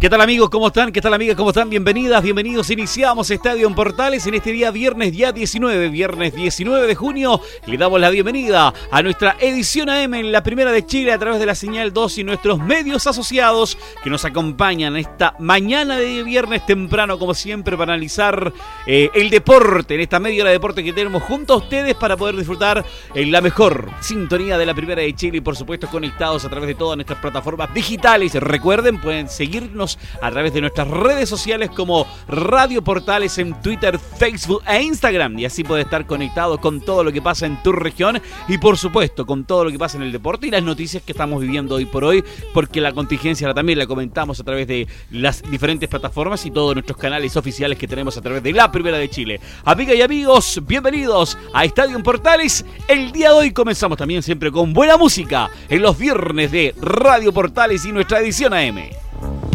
¿Qué tal amigos? ¿Cómo están? ¿Qué tal amigas? ¿Cómo están? Bienvenidas, bienvenidos. Iniciamos Estadio en Portales en este día viernes, día 19, viernes 19 de junio. Le damos la bienvenida a nuestra edición AM en la primera de Chile a través de la señal 2 y nuestros medios asociados que nos acompañan esta mañana de viernes temprano, como siempre, para analizar eh, el deporte, en esta media hora de deporte que tenemos junto a ustedes para poder disfrutar en la mejor sintonía de la primera de Chile y por supuesto conectados a través de todas nuestras plataformas digitales. Recuerden, pueden seguirnos a través de nuestras redes sociales como Radio Portales en Twitter, Facebook e Instagram. Y así puedes estar conectado con todo lo que pasa en tu región y por supuesto con todo lo que pasa en el deporte y las noticias que estamos viviendo hoy por hoy, porque la contingencia también la comentamos a través de las diferentes plataformas y todos nuestros canales oficiales que tenemos a través de la Primera de Chile. Amigas y amigos, bienvenidos a Estadio Portales. El día de hoy comenzamos también siempre con buena música en los viernes de Radio Portales y nuestra edición AM.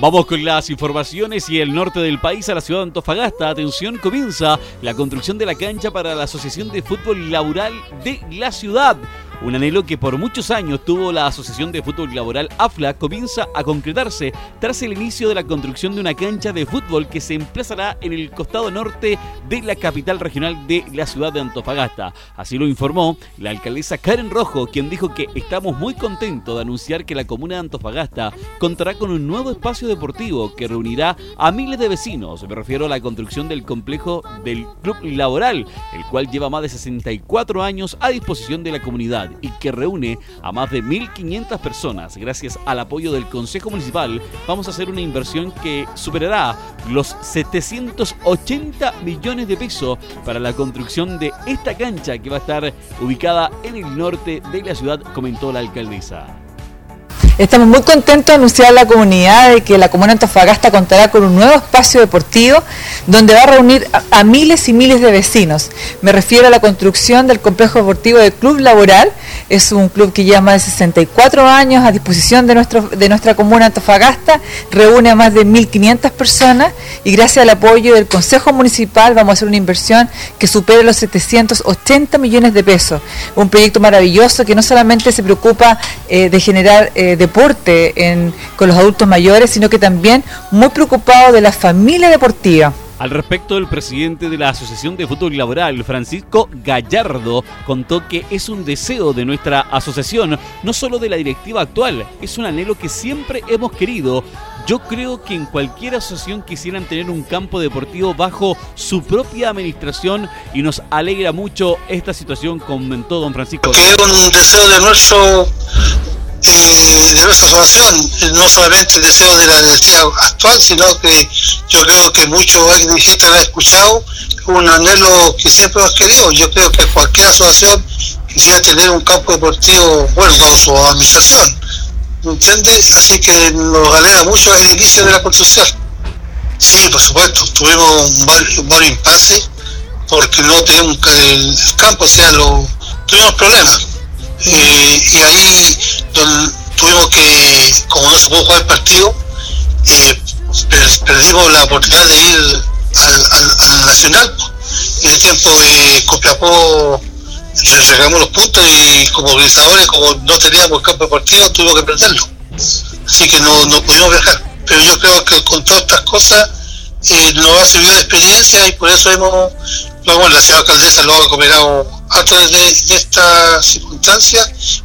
Vamos con las informaciones y el norte del país a la ciudad de Antofagasta. Atención, comienza la construcción de la cancha para la Asociación de Fútbol Laboral de la ciudad. Un anhelo que por muchos años tuvo la Asociación de Fútbol Laboral AFLA comienza a concretarse tras el inicio de la construcción de una cancha de fútbol que se emplazará en el costado norte de la capital regional de la ciudad de Antofagasta. Así lo informó la alcaldesa Karen Rojo, quien dijo que estamos muy contentos de anunciar que la comuna de Antofagasta contará con un nuevo espacio deportivo que reunirá a miles de vecinos. Me refiero a la construcción del complejo del Club Laboral, el cual lleva más de 64 años a disposición de la comunidad y que reúne a más de 1.500 personas. Gracias al apoyo del Consejo Municipal, vamos a hacer una inversión que superará los 780 millones de pesos para la construcción de esta cancha que va a estar ubicada en el norte de la ciudad, comentó la alcaldesa. Estamos muy contentos de anunciar a la comunidad de que la Comuna Antofagasta contará con un nuevo espacio deportivo donde va a reunir a, miles y miles de vecinos. Me refiero a la construcción del complejo deportivo del Club Laboral. Es un club que lleva más de 64 años a disposición de, nuestro, de nuestra Comuna Antofagasta, reúne a más de 1.500 personas y gracias al apoyo del Consejo Municipal vamos a hacer una inversión que supere los 780 millones de pesos. Un proyecto maravilloso que no solamente se preocupa eh, de generar eh, deporte con los adultos mayores, sino que también muy preocupado de la familia deportiva. Al respecto, el presidente de la Asociación de Fútbol Laboral, Francisco Gallardo, contó que es un deseo de nuestra asociación, no solo de la directiva actual, es un anhelo que siempre hemos querido. Yo creo que en cualquier asociación quisieran tener un campo deportivo bajo su propia administración y nos alegra mucho esta situación, comentó don Francisco. Que es un deseo de nuestro eh, de nuestra asociación, no solamente el deseo de la directiva actual, sino que yo creo que muchos dirigentes han escuchado un anhelo que siempre hemos querido. Yo creo que cualquier asociación quisiera tener un campo deportivo bueno con su administración. ¿Entiendes? Así que nos alegra mucho el inicio de la construcción. Sí, por supuesto, tuvimos un buen, impasse porque no teníamos el campo, o sea, lo, tuvimos problemas eh, y ahí tuvimos que, como no se pudo jugar el partido, eh, perdimos la oportunidad de ir al, Nacional. En el tiempo de Copiapó regamos los puntos y como organizadores, como no teníamos campo deportivo, tuvimos que perderlo. Así que no, no pudimos viajar. Pero yo creo que con todas estas cosas eh, nos ha servido de experiencia y por eso hemos, bueno, la señora alcaldesa lo ha cooperado a través de, esta circunstancia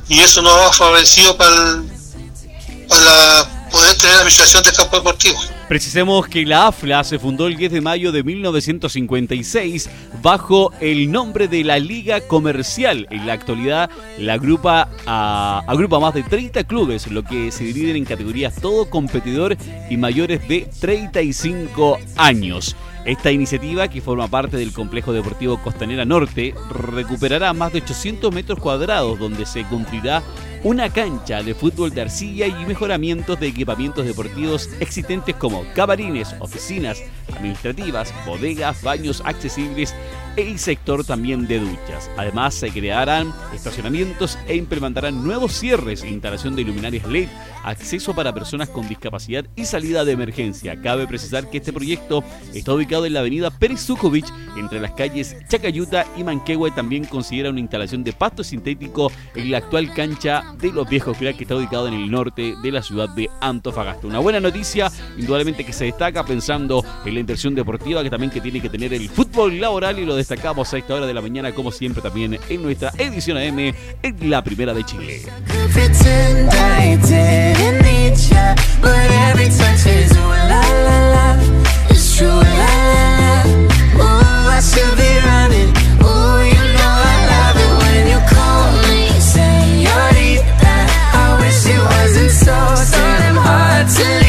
y eso nos ha favorecido para, para poder tener la administración del campo deportivo. Precisemos que la AFLA se fundó el 10 de mayo de 1956 bajo el nombre de la Liga Comercial. En la actualidad la agrupa a, agrupa más de 30 clubes, lo que se dividen en categorías todo competidor y mayores de 35 años. Esta iniciativa, que forma parte del complejo deportivo Costanera Norte, recuperará más de 800 metros cuadrados donde se cumplirá una cancha de fútbol de arcilla y mejoramientos de equipamientos deportivos existentes como cabarines, oficinas administrativas, bodegas, baños accesibles y sector también de duchas. Además, se crearán estacionamientos e implementarán nuevos cierres, instalación de luminarias LED, acceso para personas con discapacidad y salida de emergencia. Cabe precisar que este proyecto está ubicado en la avenida Pérez entre las calles Chacayuta y Manquehue. También considera una instalación de pasto sintético en la actual cancha de los viejos que está ubicado en el norte de la ciudad de Antofagasta. Una buena noticia, indudablemente que se destaca pensando en la inversión deportiva que también que tiene que tener el fútbol laboral y lo destacamos a esta hora de la mañana como siempre también en nuestra edición AM en la primera de Chile. so, so damn hard to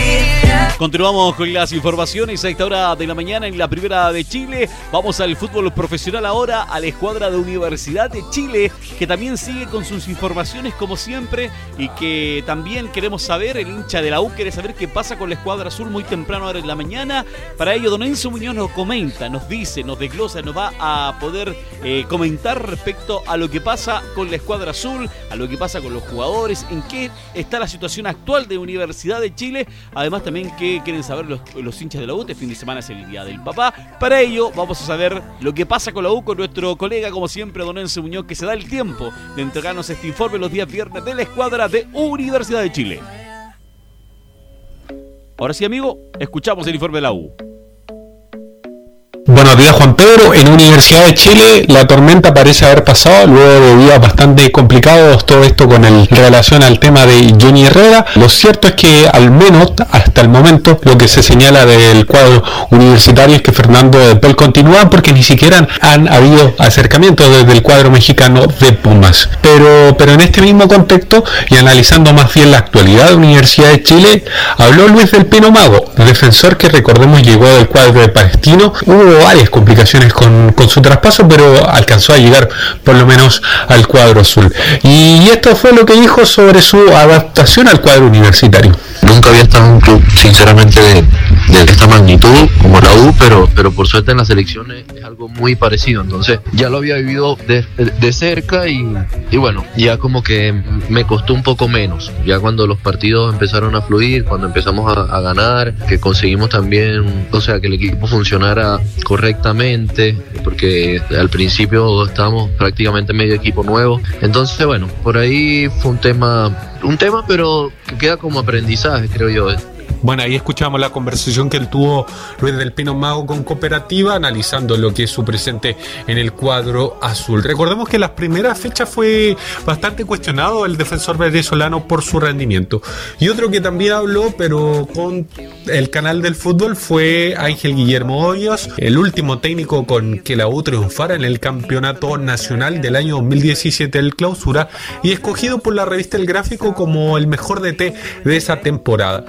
Continuamos con las informaciones a esta hora de la mañana en la primera de Chile. Vamos al fútbol profesional ahora, a la escuadra de Universidad de Chile, que también sigue con sus informaciones como siempre y que también queremos saber, el hincha de la U quiere saber qué pasa con la escuadra azul muy temprano ahora en la mañana. Para ello, don Enzo Muñoz nos comenta, nos dice, nos desglosa, nos va a poder eh, comentar respecto a lo que pasa con la escuadra azul, a lo que pasa con los jugadores, en qué está la situación actual de Universidad de Chile, además también que quieren saber los, hinchas de la U. Este fin de semana es el día del papá. Para ello, vamos a saber lo que pasa con la U con nuestro colega, como siempre, Don Enzo Muñoz, que se da el tiempo de entregarnos este informe los días viernes de la escuadra de Universidad de Chile. Ahora sí, amigo, escuchamos el informe de la U. Buenos días Juan Pedro, en Universidad de Chile la tormenta parece haber pasado luego de días bastante complicados, todo esto con el relación al tema de Johnny Herrera. Lo cierto es que al menos hasta el momento lo que se señala del cuadro universitario es que Fernando de Paul continúa porque ni siquiera han, habido acercamientos desde el cuadro mexicano de Pumas. Pero, pero en este mismo contexto y analizando más bien la actualidad de Universidad de Chile, habló Luis del Pino Mago, defensor que recordemos llegó del cuadro de Palestino. Varias complicaciones con, su traspaso, pero alcanzó a llegar por lo menos al cuadro azul. Y esto fue lo que dijo sobre su adaptación al cuadro universitario. Nunca había estado en un club, sinceramente, de, esta magnitud como la U, pero, pero por suerte en las elecciones es algo muy parecido. Entonces ya lo había vivido de, cerca y, y, bueno, ya como que me costó un poco menos. Ya cuando los partidos empezaron a fluir, cuando empezamos a, a ganar, que conseguimos también, o sea, que el equipo funcionara correctamente, porque al principio estábamos prácticamente medio equipo nuevo. Entonces, bueno, por ahí fue un tema, un tema, pero que queda como aprendizaje, creo yo. Bueno, ahí escuchamos la conversación que él tuvo Luis del Pino Mago con Cooperativa, analizando lo que es su presente en el cuadro azul. Recordemos que las primeras fechas fue bastante cuestionado el defensor venezolano por su rendimiento. Y otro que también habló, pero con el canal del fútbol, fue Ángel Guillermo Hoyos, el último técnico con que la U triunfara en el campeonato nacional del año 2017 del clausura y escogido por la revista El Gráfico como el mejor DT de esa temporada.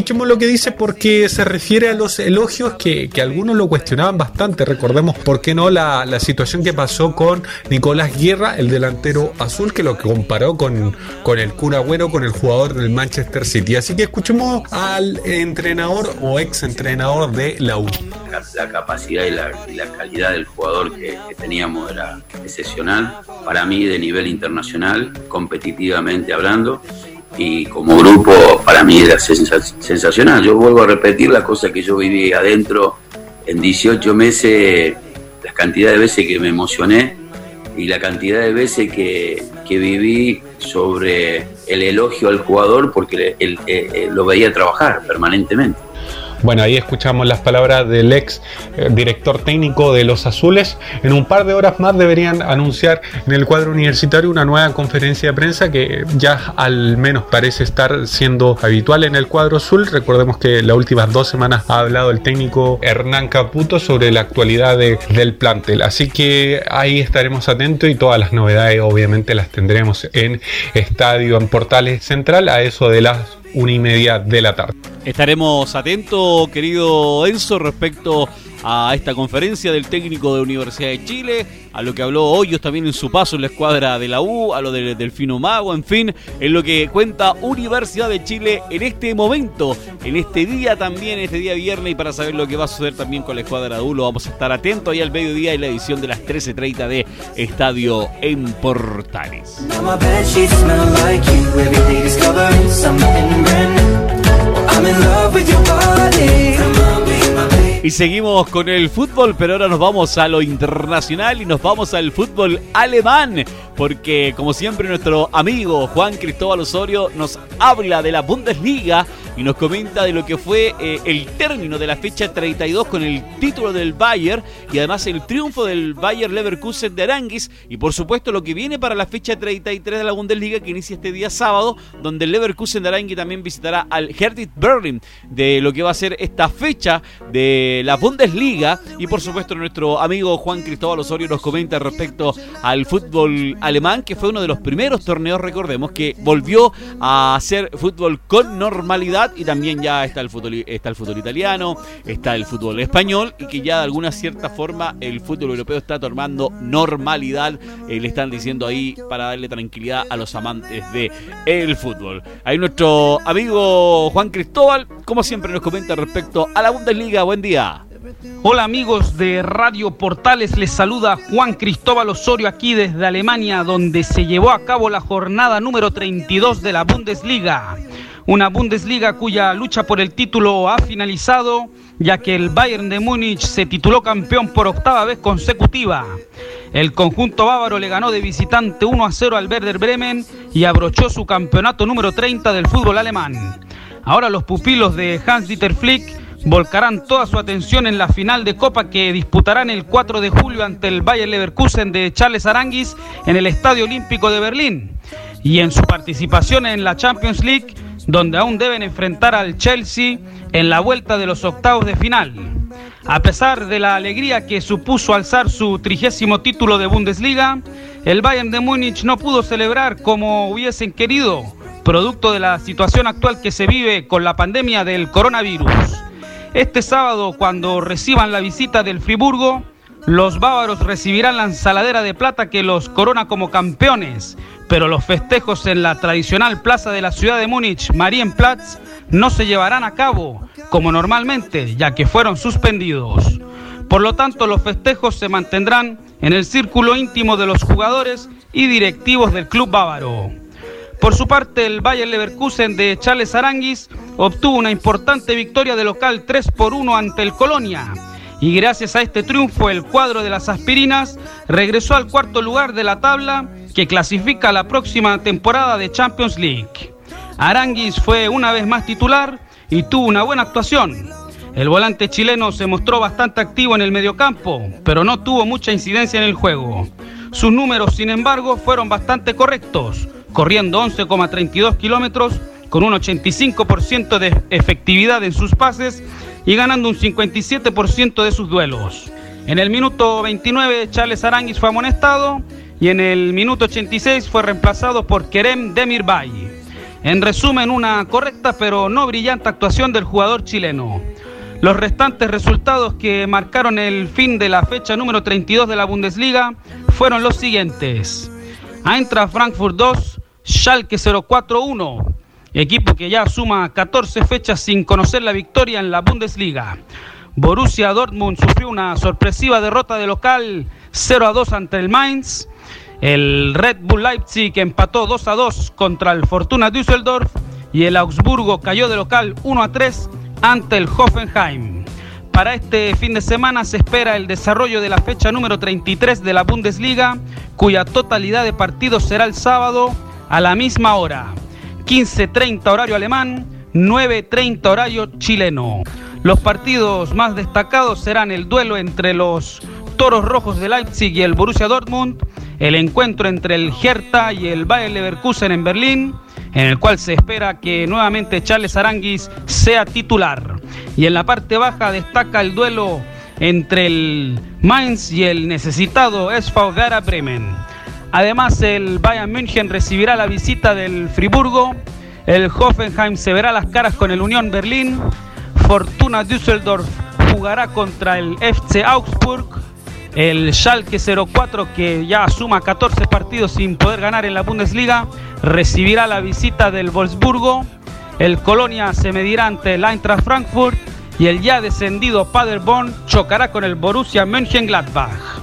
Escuchemos lo que dice porque se refiere a los elogios que, algunos lo cuestionaban bastante. Recordemos, ¿por qué no la, situación que pasó con Nicolás Guerra, el delantero azul, que lo comparó con, con el cura bueno, con el jugador del Manchester City? Así que escuchemos al entrenador o ex entrenador de la U. La, capacidad y la, calidad del jugador que, que teníamos era excepcional. Para mí, de nivel internacional, competitivamente hablando y como grupo para mí era sensacional. Yo vuelvo a repetir la cosa que yo viví adentro en 18 meses, la cantidad de veces que me emocioné y la cantidad de veces que, que viví sobre el elogio al jugador porque él, lo veía trabajar permanentemente. Bueno, ahí escuchamos las palabras del ex eh, director técnico de los Azules. En un par de horas más deberían anunciar en el cuadro universitario una nueva conferencia de prensa que ya al menos parece estar siendo habitual en el cuadro azul. Recordemos que las últimas dos semanas ha hablado el técnico Hernán Caputo sobre la actualidad del plantel. Así que ahí estaremos atentos y todas las novedades obviamente las tendremos en Estadio en Portales Central a eso de las una y media de la tarde. Estaremos atentos, querido Enzo, respecto a esta conferencia del técnico de Universidad de Chile, a lo que habló Hoyos también en su paso en la escuadra de la U, a lo del Delfino Mago, en fin, en lo que cuenta Universidad de Chile en este momento, en este día también, este día viernes, y para saber lo que va a suceder también con la escuadra de U, lo vamos a estar atentos ahí al mediodía en la edición de las 13.30 de Estadio en Portales. Y seguimos con el fútbol, pero ahora nos vamos a lo internacional y nos vamos al fútbol alemán, porque como siempre nuestro amigo Juan Cristóbal Osorio nos habla de la Bundesliga y nos comenta de lo que fue eh, el término de la fecha 32 con el título del Bayern y además el triunfo del Bayern Leverkusen de Aranguis y por supuesto lo que viene para la fecha 33 de la Bundesliga que inicia este día sábado, donde el Leverkusen de Aranguis también visitará al Hertha Berlin de lo que va a ser esta fecha de la Bundesliga y por supuesto nuestro amigo Juan Cristóbal Osorio nos comenta respecto al fútbol alemán que fue uno de los primeros torneos, recordemos, que volvió a hacer fútbol con normalidad y también ya está el fútbol está el fútbol italiano, está el fútbol español y que ya de alguna cierta forma el fútbol europeo está tomando normalidad, eh, le están diciendo ahí para darle tranquilidad a los amantes de el fútbol. Ahí nuestro amigo Juan Cristóbal, como siempre nos comenta respecto a la Bundesliga. Buen día. Hola amigos de Radio Portales, les saluda Juan Cristóbal Osorio aquí desde Alemania, donde se llevó a cabo la jornada número 32 de la Bundesliga una Bundesliga cuya lucha por el título ha finalizado, ya que el Bayern de Múnich se tituló campeón por octava vez consecutiva. El conjunto bávaro le ganó de visitante 1 a 0 al Werder Bremen y abrochó su campeonato número 30 del fútbol alemán. Ahora los pupilos de Hans-Dieter Flick volcarán toda su atención en la final de Copa que disputarán el 4 de julio ante el Bayern Leverkusen de Charles Aranguis en el Estadio Olímpico de Berlín. Y en su participación en la Champions League donde aún deben enfrentar al Chelsea en la vuelta de los octavos de final. A pesar de la alegría que supuso alzar su trigésimo título de Bundesliga, el Bayern de Múnich no pudo celebrar como hubiesen querido, producto de la situación actual que se vive con la pandemia del coronavirus. Este sábado, cuando reciban la visita del Friburgo, los bávaros recibirán la ensaladera de plata que los corona como campeones, pero los festejos en la tradicional plaza de la ciudad de Múnich, Marienplatz, no se llevarán a cabo como normalmente, ya que fueron suspendidos. Por lo tanto, los festejos se mantendrán en el círculo íntimo de los jugadores y directivos del club bávaro. Por su parte, el Bayer Leverkusen de Charles Aranguis obtuvo una importante victoria de local 3 por 1 ante el Colonia. Y gracias a este triunfo, el cuadro de las aspirinas regresó al cuarto lugar de la tabla que clasifica la próxima temporada de Champions League. Aranguis fue una vez más titular y tuvo una buena actuación. El volante chileno se mostró bastante activo en el mediocampo, pero no tuvo mucha incidencia en el juego. Sus números, sin embargo, fueron bastante correctos, corriendo 11,32 kilómetros con un 85% de efectividad en sus pases y ganando un 57% de sus duelos. En el minuto 29, Charles Aranguis fue amonestado y en el minuto 86 fue reemplazado por Kerem Demirbay. En resumen, una correcta pero no brillante actuación del jugador chileno. Los restantes resultados que marcaron el fin de la fecha número 32 de la Bundesliga fueron los siguientes. Eintracht Frankfurt 2, Schalke 041, equipo que ya suma 14 fechas sin conocer la victoria en la Bundesliga. Borussia Dortmund sufrió una sorpresiva derrota de local 0 a 2 ante el Mainz. El Red Bull Leipzig empató 2 a 2 contra el Fortuna Düsseldorf y el Augsburgo cayó de local 1 a 3 ante el Hoffenheim. Para este fin de semana se espera el desarrollo de la fecha número 33 de la Bundesliga, cuya totalidad de partidos será el sábado a la misma hora. 15.30 horario alemán, 9.30 horario chileno. Los partidos más destacados serán el duelo entre los Toros Rojos de Leipzig y el Borussia Dortmund, el encuentro entre el Hertha y el Bayer Leverkusen en Berlín, en el cual se espera que nuevamente Charles Aranguis sea titular. Y en la parte baja destaca el duelo entre el Mainz y el necesitado SV Gara Bremen. Además, el Bayern München recibirá la visita del Friburgo, el Hoffenheim se verá las caras con el Unión Berlín, Fortuna Düsseldorf jugará contra el FC Augsburg. El Schalke 04, que ya suma 14 partidos sin poder ganar en la Bundesliga, recibirá la visita del Wolfsburgo. El Colonia se medirá ante el Eintracht Frankfurt y el ya descendido Paderborn chocará con el Borussia Mönchengladbach.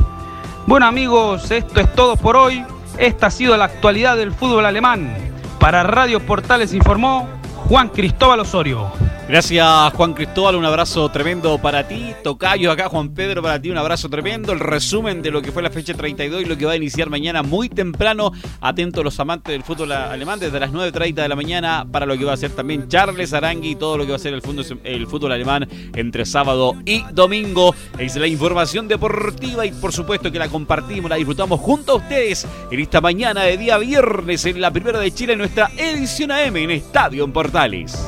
Bueno amigos, esto es todo por hoy. Esta ha sido la actualidad del fútbol alemán. Para Radio Portales informó Juan Cristóbal Osorio. Gracias Juan Cristóbal, un abrazo tremendo para ti. Tocayo acá, Juan Pedro, para ti un abrazo tremendo. El resumen de lo que fue la fecha 32 y lo que va a iniciar mañana muy temprano. Atentos los amantes del fútbol alemán desde las 9.30 de la mañana para lo que va a ser también Charles Arangui y todo lo que va a ser el, el fútbol alemán entre sábado y domingo. Es la información deportiva y por supuesto que la compartimos, la disfrutamos junto a ustedes en esta mañana de día viernes en la primera de Chile, en nuestra edición AM en Estadio en Portales.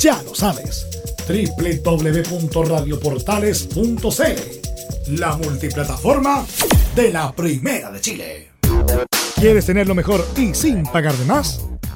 Ya lo sabes, www.radioportales.cl, la multiplataforma de la Primera de Chile. ¿Quieres tener lo mejor y sin pagar de más?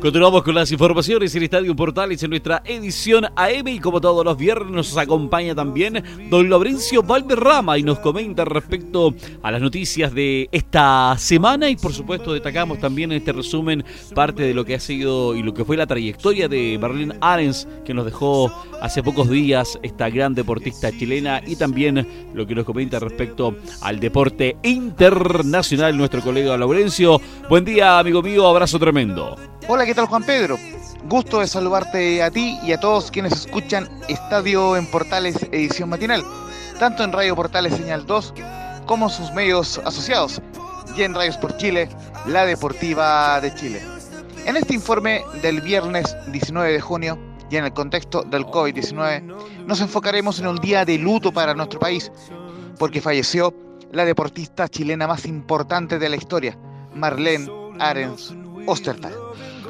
Continuamos con las informaciones en Estadio Portales en nuestra edición AM y como todos los viernes nos acompaña también don Laurencio Valderrama y nos comenta respecto a las noticias de esta semana y por supuesto destacamos también en este resumen parte de lo que ha sido y lo que fue la trayectoria de Marlene Arens que nos dejó hace pocos días esta gran deportista chilena y también lo que nos comenta respecto al deporte internacional nuestro colega Laurencio. Buen día, amigo mío, abrazo tremendo. Hola, ¿qué tal Juan Pedro? Gusto de saludarte a ti y a todos quienes escuchan Estadio en Portales edición matinal, tanto en Radio Portales Señal 2 como sus medios asociados, y en Radios por Chile, la Deportiva de Chile. En este informe del viernes 19 de junio y en el contexto del COVID-19, nos enfocaremos en un día de luto para nuestro país, porque falleció la deportista chilena más importante de la historia, Marlene Arens Ostertal.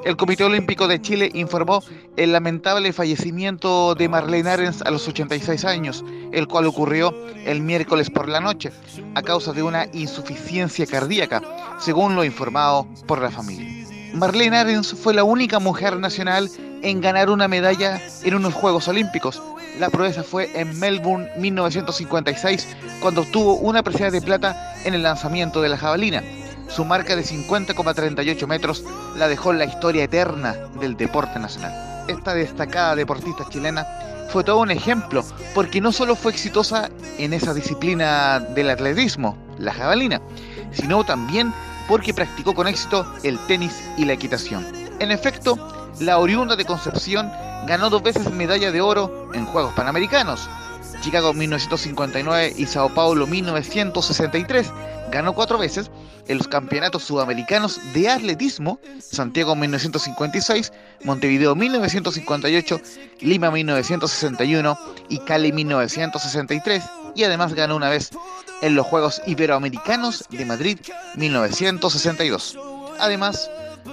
El Comité Olímpico de Chile informó el lamentable fallecimiento de Marlene Arens a los 86 años, el cual ocurrió el miércoles por la noche a causa de una insuficiencia cardíaca, según lo informado por la familia. Marlene Arens fue la única mujer nacional en ganar una medalla en unos Juegos Olímpicos, la proeza fue en Melbourne 1956, cuando obtuvo una presea de plata en el lanzamiento de la jabalina. Su marca de 50,38 metros la dejó en la historia eterna del deporte nacional. Esta destacada deportista chilena fue todo un ejemplo, porque no solo fue exitosa en esa disciplina del atletismo, la jabalina, sino también porque practicó con éxito el tenis y la equitación. En efecto, la oriunda de Concepción ganó dos veces medalla de oro en Juegos Panamericanos. Chicago 1959 y Sao Paulo 1963. Ganó cuatro veces en los campeonatos sudamericanos de atletismo, Santiago 1956, Montevideo 1958, Lima 1961 y Cali 1963, y además ganó una vez en los Juegos Iberoamericanos de Madrid 1962. Además,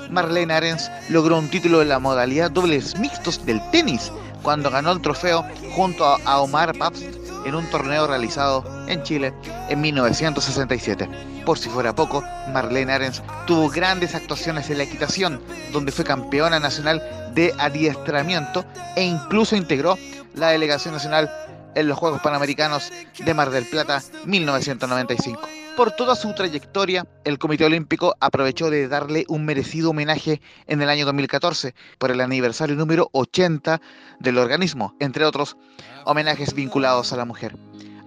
Marlene Arens logró un título en la modalidad dobles mixtos del tenis cuando ganó el trofeo junto a Omar Pabst en un torneo realizado en Chile en 1967. Por si fuera poco, Marlene Arens tuvo grandes actuaciones en la equitación, donde fue campeona nacional de adiestramiento e incluso integró la delegación nacional en los Juegos Panamericanos de Mar del Plata 1995. Por toda su trayectoria, el Comité Olímpico aprovechó de darle un merecido homenaje en el año 2014 por el aniversario número 80 del organismo, entre otros homenajes vinculados a la mujer.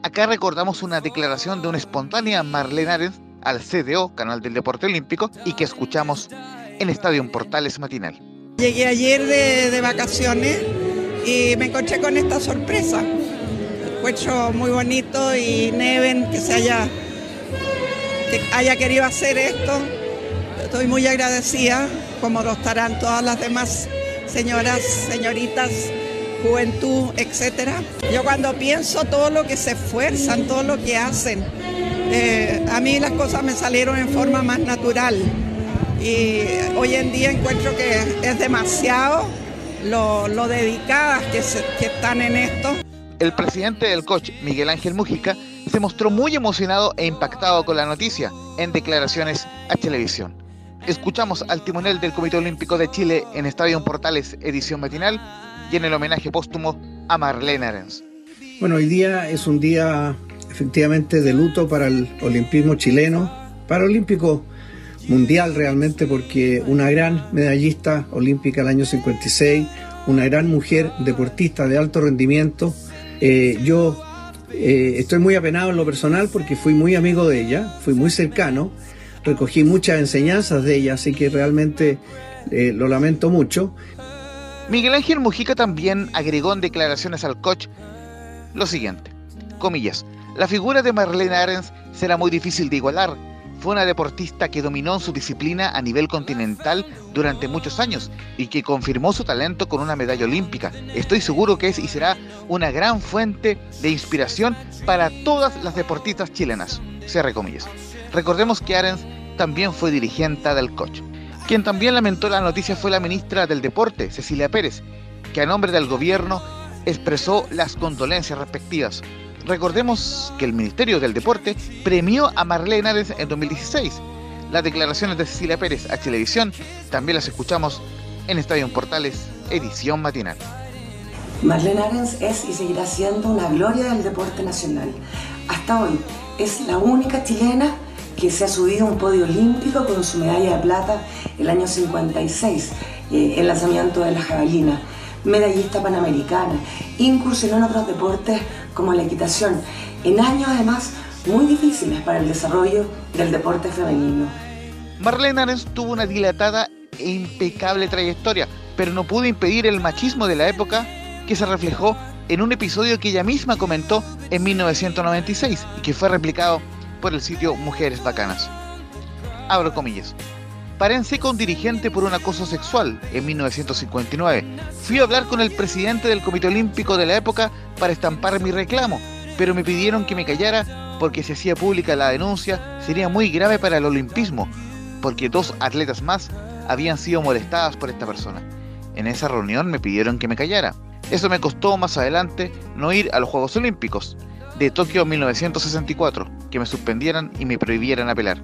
Acá recordamos una declaración de una espontánea Marlene Arens al CDO, Canal del Deporte Olímpico, y que escuchamos en Estadio Portales Matinal. Llegué ayer de, de vacaciones y me encontré con esta sorpresa. Encuentro muy bonito y Neven que se haya haya querido hacer esto. Estoy muy agradecida, como lo estarán todas las demás señoras, señoritas, juventud, etcétera. Yo cuando pienso todo lo que se esfuerzan, todo lo que hacen, eh, a mí las cosas me salieron en forma más natural. Y hoy en día encuentro que es demasiado lo, dedicadas que, están en esto. El presidente del coach, Miguel Ángel Mujica, se mostró muy emocionado e impactado con la noticia en declaraciones a televisión. Escuchamos al timonel del Comité Olímpico de Chile en Estadio Portales edición matinal y en el homenaje póstumo a Marlene Arens. Bueno, hoy día es un día efectivamente de luto para el olimpismo chileno, para el olímpico mundial realmente, porque una gran medallista olímpica el año 56, una gran mujer deportista de alto rendimiento. Eh, yo eh, estoy muy apenado en lo personal porque fui muy amigo de ella, fui muy cercano, recogí muchas enseñanzas de ella, así que realmente eh, lo lamento mucho. Miguel Ángel Mujica también agregó en declaraciones al coach lo siguiente, comillas, la figura de Marlene Arens será muy difícil de igualar, fue una deportista que dominó su disciplina a nivel continental durante muchos años y que confirmó su talento con una medalla olímpica. Estoy seguro que es y será una gran fuente de inspiración para todas las deportistas chilenas. Cierre comillas. Recordemos que Arens también fue dirigente del coach. Quien también lamentó la noticia fue la ministra del Deporte, Cecilia Pérez, que a nombre del gobierno expresó las condolencias respectivas. Recordemos que el Ministerio del Deporte premió a Marlene Arens en 2016. Las declaraciones de Cecilia Pérez a televisión también las escuchamos en Estadio Portales, edición matinal. Marlene Arens es y seguirá siendo una gloria del deporte nacional. Hasta hoy es la única chilena que se ha subido a un podio olímpico con su medalla de plata el año 56, eh, el lanzamiento de la jabalina medallista panamericana, incursionó en otros deportes como la equitación, en años además muy difíciles para el desarrollo del deporte femenino. Marlene Arens tuvo una dilatada e impecable trayectoria, pero no pudo impedir el machismo de la época que se reflejó en un episodio que ella misma comentó en 1996 y que fue replicado por el sitio Mujeres Bacanas. Abro comillas. Parense con dirigente por un acoso sexual en 1959. Fui a hablar con el presidente del Comité Olímpico de la época para estampar mi reclamo, pero me pidieron que me callara porque si hacía pública la denuncia sería muy grave para el olimpismo, porque dos atletas más habían sido molestadas por esta persona. En esa reunión me pidieron que me callara. Eso me costó más adelante no ir a los Juegos Olímpicos de Tokio 1964, que me suspendieran y me prohibieran apelar.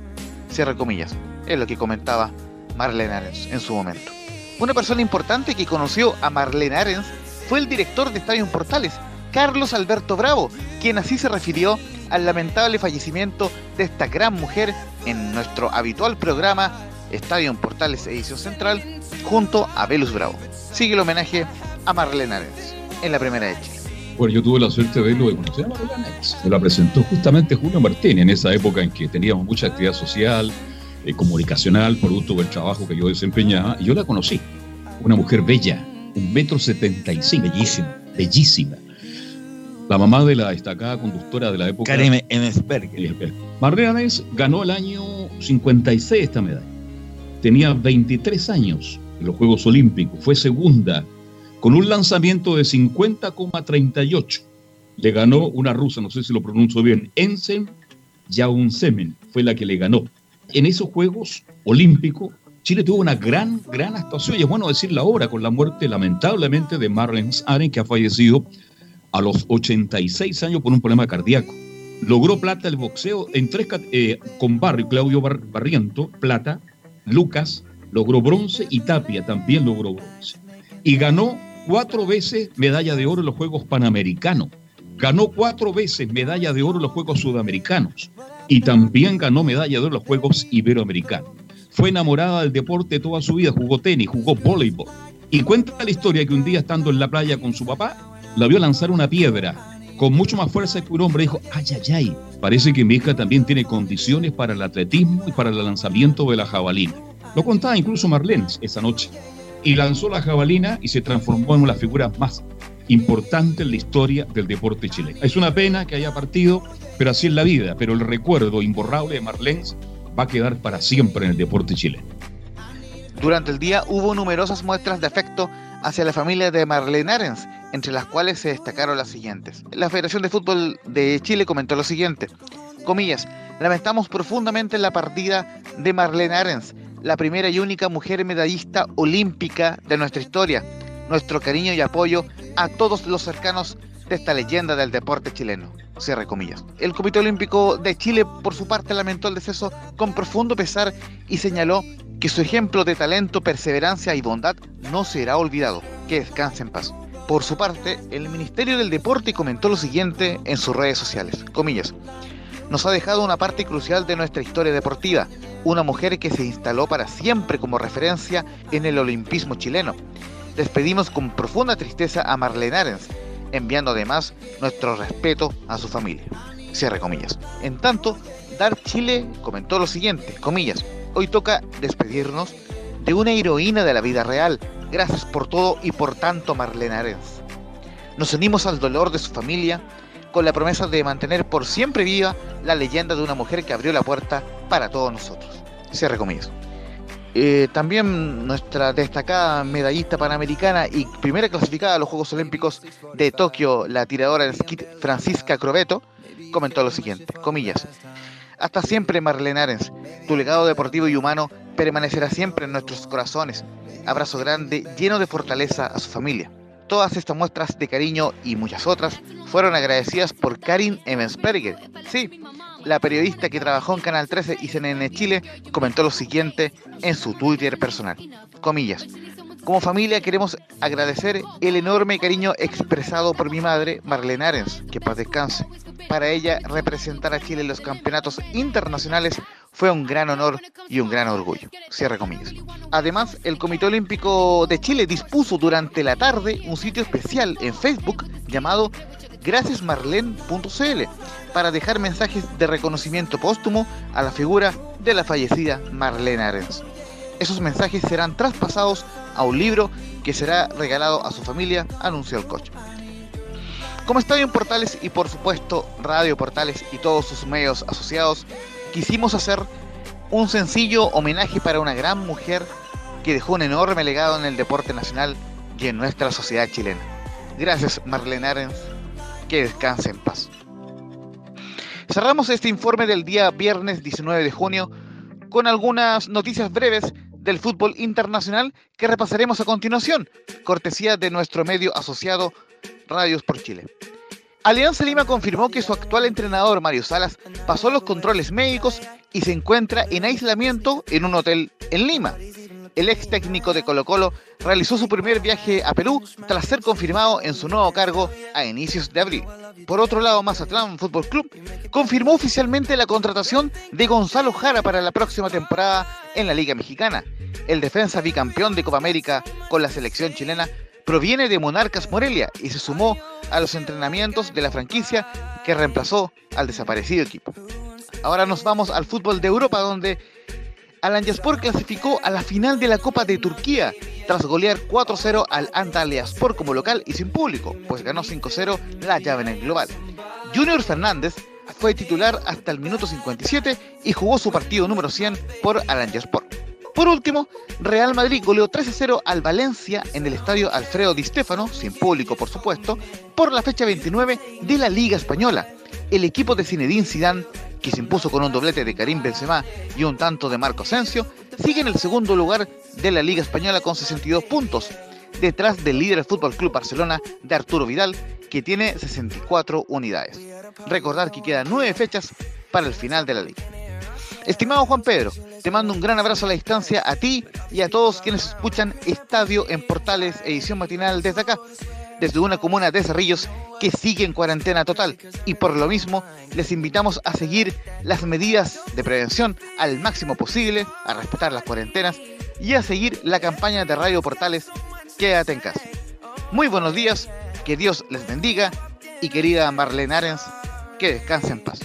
Cierra comillas. Es lo que comentaba Marlene Arens en su momento. Una persona importante que conoció a Marlene Arens fue el director de Estadio Portales, Carlos Alberto Bravo, quien así se refirió al lamentable fallecimiento de esta gran mujer en nuestro habitual programa Estadio Portales Edición Central junto a Velus Bravo. Sigue el homenaje a Marlene Arens en la primera de Chile. Bueno, yo tuve la suerte de verlo de conocer a Arens. Me la presentó justamente Julio Martín en esa época en que teníamos mucha actividad social, eh, comunicacional, producto del trabajo que yo desempeñaba, y yo la conocí. Una mujer bella, un metro setenta y cinco, bellísima, bellísima. La mamá de la destacada conductora de la época. Karen Emesberger. Marlene ganó el año 56 esta medalla. Tenía 23 años en los Juegos Olímpicos. Fue segunda con un lanzamiento de 50,38. Le ganó una rusa, no sé si lo pronuncio bien, Ensen Jaunsemen, fue la que le ganó en esos Juegos Olímpicos, Chile tuvo una gran, gran actuación, y es bueno decir la hora, con la muerte lamentablemente de Marlene Aren, que ha fallecido a los 86 años por un problema cardíaco. Logró plata el boxeo en tres eh, con Barrio, Claudio Barriento, plata, Lucas logró bronce y Tapia también logró bronce. Y ganó cuatro veces medalla de oro en los Juegos Panamericanos. Ganó cuatro veces medalla de oro en los Juegos Sudamericanos y también ganó medalla de los Juegos Iberoamericanos. Fue enamorada del deporte toda su vida, jugó tenis, jugó voleibol. Y cuenta la historia que un día estando en la playa con su papá, la vio lanzar una piedra con mucho más fuerza que un hombre. Dijo, ay, ay, ay, parece que mi hija también tiene condiciones para el atletismo y para el lanzamiento de la jabalina. Lo contaba incluso Marlene esa noche. Y lanzó la jabalina y se transformó en una figura más importante en la historia del deporte chileno. Es una pena que haya partido, pero así es la vida. Pero el recuerdo imborrable de Marlene va a quedar para siempre en el deporte chileno. Durante el día hubo numerosas muestras de afecto hacia la familia de Marlene Arens, entre las cuales se destacaron las siguientes. La Federación de Fútbol de Chile comentó lo siguiente, comillas, lamentamos profundamente la partida de Marlene Arens, la primera y única mujer medallista olímpica de nuestra historia. Nuestro cariño y apoyo a todos los cercanos de esta leyenda del deporte chileno. Cierre comillas. El Comité Olímpico de Chile, por su parte, lamentó el deceso con profundo pesar y señaló que su ejemplo de talento, perseverancia y bondad no será olvidado. Que descanse en paz. Por su parte, el Ministerio del Deporte comentó lo siguiente en sus redes sociales. Comillas. Nos ha dejado una parte crucial de nuestra historia deportiva, una mujer que se instaló para siempre como referencia en el olimpismo chileno. Despedimos con profunda tristeza a Marlene Arens, enviando además nuestro respeto a su familia. Cierre comillas. En tanto, Dar Chile comentó lo siguiente, comillas, hoy toca despedirnos de una heroína de la vida real. Gracias por todo y por tanto Marlene Arens. Nos unimos al dolor de su familia con la promesa de mantener por siempre viva la leyenda de una mujer que abrió la puerta para todos nosotros. Cierre comillas. Eh, también nuestra destacada medallista panamericana y primera clasificada a los Juegos Olímpicos de Tokio, la tiradora de esquí Francisca Crobeto, comentó lo siguiente, comillas, hasta siempre Marlene Arens, tu legado deportivo y humano permanecerá siempre en nuestros corazones. Abrazo grande, lleno de fortaleza a su familia. Todas estas muestras de cariño y muchas otras fueron agradecidas por Karin Emmensperger. Sí, la periodista que trabajó en Canal 13 y CNN Chile comentó lo siguiente en su Twitter personal. Comillas. Como familia queremos agradecer el enorme cariño expresado por mi madre, Marlene Arens, que paz descanse. Para ella, representar a Chile en los campeonatos internacionales fue un gran honor y un gran orgullo. Cierre comillas. Además, el Comité Olímpico de Chile dispuso durante la tarde un sitio especial en Facebook llamado graciasmarlen.cl para dejar mensajes de reconocimiento póstumo a la figura de la fallecida Marlene Arens. Esos mensajes serán traspasados a un libro que será regalado a su familia, anunció el coche. Como Estadio en Portales y por supuesto Radio Portales y todos sus medios asociados, quisimos hacer un sencillo homenaje para una gran mujer que dejó un enorme legado en el deporte nacional y en nuestra sociedad chilena. Gracias Marlene Arens, que descanse en paz. Cerramos este informe del día viernes 19 de junio con algunas noticias breves del fútbol internacional que repasaremos a continuación, cortesía de nuestro medio asociado Radios por Chile. Alianza Lima confirmó que su actual entrenador Mario Salas pasó los controles médicos y se encuentra en aislamiento en un hotel en Lima. El ex técnico de Colo Colo realizó su primer viaje a Perú tras ser confirmado en su nuevo cargo a inicios de abril. Por otro lado, Mazatlán Fútbol Club confirmó oficialmente la contratación de Gonzalo Jara para la próxima temporada en la Liga Mexicana. El defensa bicampeón de Copa América con la selección chilena proviene de Monarcas Morelia y se sumó a los entrenamientos de la franquicia que reemplazó al desaparecido equipo. Ahora nos vamos al fútbol de Europa donde Alanyaspor clasificó a la final de la Copa de Turquía tras golear 4-0 al Antalyaspor como local y sin público, pues ganó 5-0 la llave en el global. Junior Fernández fue titular hasta el minuto 57 y jugó su partido número 100 por Alanyaspor. Por último, Real Madrid goleó 3-0 al Valencia en el estadio Alfredo Di Stéfano, sin público por supuesto, por la fecha 29 de la Liga Española. El equipo de Zinedine Zidane que se impuso con un doblete de Karim Benzema y un tanto de Marco Asensio, sigue en el segundo lugar de la Liga Española con 62 puntos, detrás del líder del Fútbol Club Barcelona de Arturo Vidal, que tiene 64 unidades. Recordar que quedan nueve fechas para el final de la liga. Estimado Juan Pedro, te mando un gran abrazo a la distancia a ti y a todos quienes escuchan Estadio en Portales, edición matinal desde acá. desde una comuna de Cerrillos que sigue en cuarentena total y por lo mismo les invitamos a seguir las medidas de prevención al máximo posible, a respetar las cuarentenas y a seguir la campaña de Radio Portales Quédate en casa. Muy buenos días, que Dios les bendiga y querida Marlene Arens, que descanse en paz.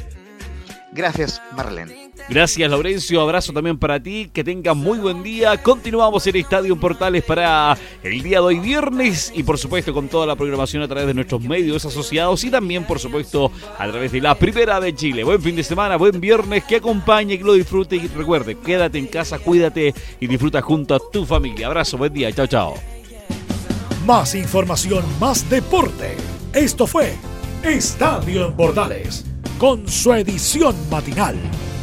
Gracias, Marlene. Gracias, Laurencio. Abrazo también para ti. Que tengas muy buen día. Continuamos en Estadio Portales para el día de hoy, viernes. Y por supuesto, con toda la programación a través de nuestros medios asociados. Y también, por supuesto, a través de la Primera de Chile. Buen fin de semana, buen viernes. Que acompañe, que lo disfrute. Y recuerde, quédate en casa, cuídate y disfruta junto a tu familia. Abrazo, buen día. Chao, chao. Más información, más deporte. Esto fue Estadio en Portales, con su edición matinal.